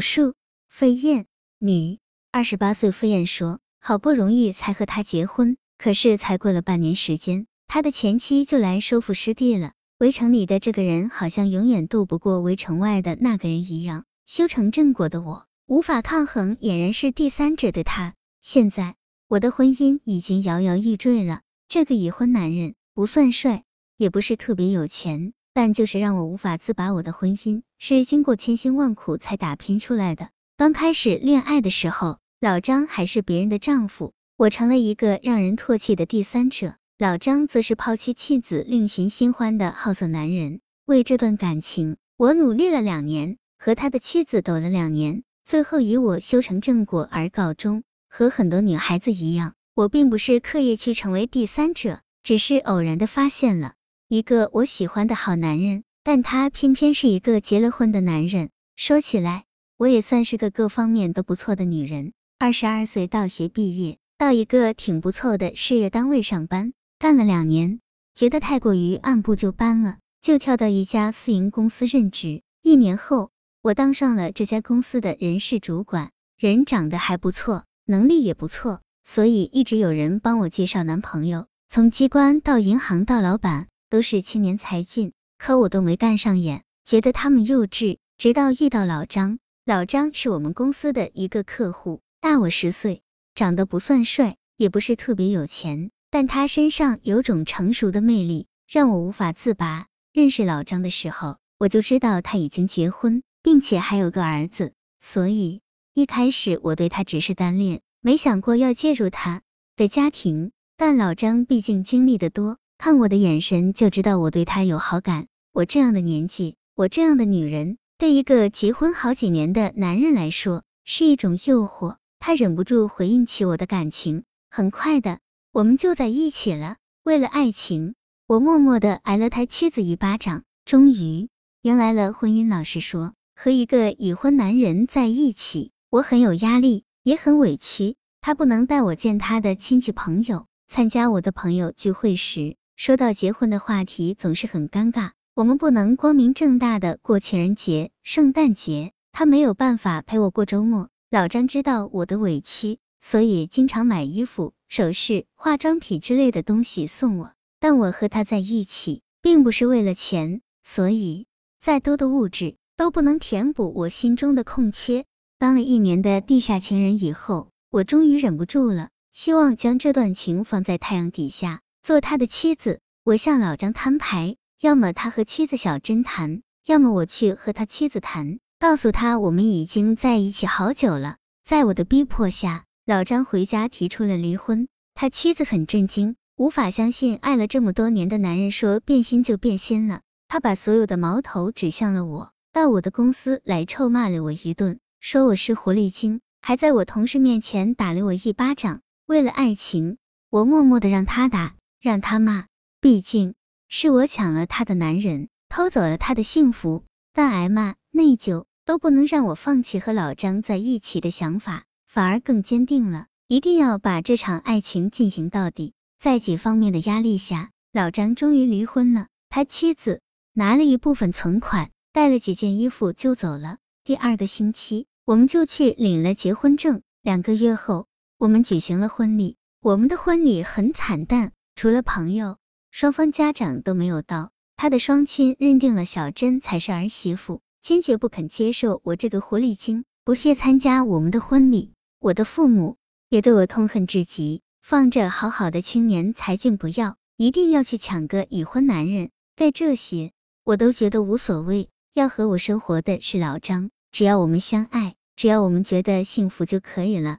述。飞燕，女，二十八岁。飞燕说，好不容易才和他结婚，可是才过了半年时间，他的前妻就来收复失地了。围城里的这个人好像永远斗不过围城外的那个人一样。修成正果的我无法抗衡，俨然是第三者的他。现在我的婚姻已经摇摇欲坠了。这个已婚男人不算帅，也不是特别有钱，但就是让我无法自拔。我的婚姻是经过千辛万苦才打拼出来的。刚开始恋爱的时候，老张还是别人的丈夫，我成了一个让人唾弃的第三者。老张则是抛妻弃子、另寻新欢的好色男人。为这段感情，我努力了两年，和他的妻子斗了两年，最后以我修成正果而告终。和很多女孩子一样。我并不是刻意去成为第三者，只是偶然的发现了一个我喜欢的好男人，但他偏偏是一个结了婚的男人。说起来，我也算是个各方面都不错的女人。二十二岁大学毕业，到一个挺不错的事业单位上班，干了两年，觉得太过于按部就班了，就跳到一家私营公司任职。一年后，我当上了这家公司的人事主管，人长得还不错，能力也不错。所以一直有人帮我介绍男朋友，从机关到银行到老板，都是青年才俊，可我都没干上眼，觉得他们幼稚。直到遇到老张，老张是我们公司的一个客户，大我十岁，长得不算帅，也不是特别有钱，但他身上有种成熟的魅力，让我无法自拔。认识老张的时候，我就知道他已经结婚，并且还有个儿子，所以一开始我对他只是单恋。没想过要介入他的家庭，但老张毕竟经历的多，看我的眼神就知道我对他有好感。我这样的年纪，我这样的女人，对一个结婚好几年的男人来说是一种诱惑。他忍不住回应起我的感情，很快的，我们就在一起了。为了爱情，我默默的挨了他妻子一巴掌，终于迎来了婚姻。老实说，和一个已婚男人在一起，我很有压力。也很委屈，他不能带我见他的亲戚朋友，参加我的朋友聚会时，说到结婚的话题总是很尴尬。我们不能光明正大的过情人节、圣诞节，他没有办法陪我过周末。老张知道我的委屈，所以经常买衣服、首饰、化妆品之类的东西送我。但我和他在一起，并不是为了钱，所以再多的物质都不能填补我心中的空缺。当了一年的地下情人以后，我终于忍不住了，希望将这段情放在太阳底下，做他的妻子。我向老张摊牌，要么他和妻子小珍谈，要么我去和他妻子谈，告诉他我们已经在一起好久了。在我的逼迫下，老张回家提出了离婚。他妻子很震惊，无法相信爱了这么多年的男人说变心就变心了。他把所有的矛头指向了我，到我的公司来臭骂了我一顿。说我是狐狸精，还在我同事面前打了我一巴掌。为了爱情，我默默的让他打，让他骂，毕竟是我抢了他的男人，偷走了他的幸福。但挨骂、内疚都不能让我放弃和老张在一起的想法，反而更坚定了，一定要把这场爱情进行到底。在几方面的压力下，老张终于离婚了。他妻子拿了一部分存款，带了几件衣服就走了。第二个星期。我们就去领了结婚证。两个月后，我们举行了婚礼。我们的婚礼很惨淡，除了朋友，双方家长都没有到。他的双亲认定了小珍才是儿媳妇，坚决不肯接受我这个狐狸精，不屑参加我们的婚礼。我的父母也对我痛恨至极，放着好好的青年才俊不要，一定要去抢个已婚男人。对这些，我都觉得无所谓。要和我生活的是老张。只要我们相爱，只要我们觉得幸福就可以了。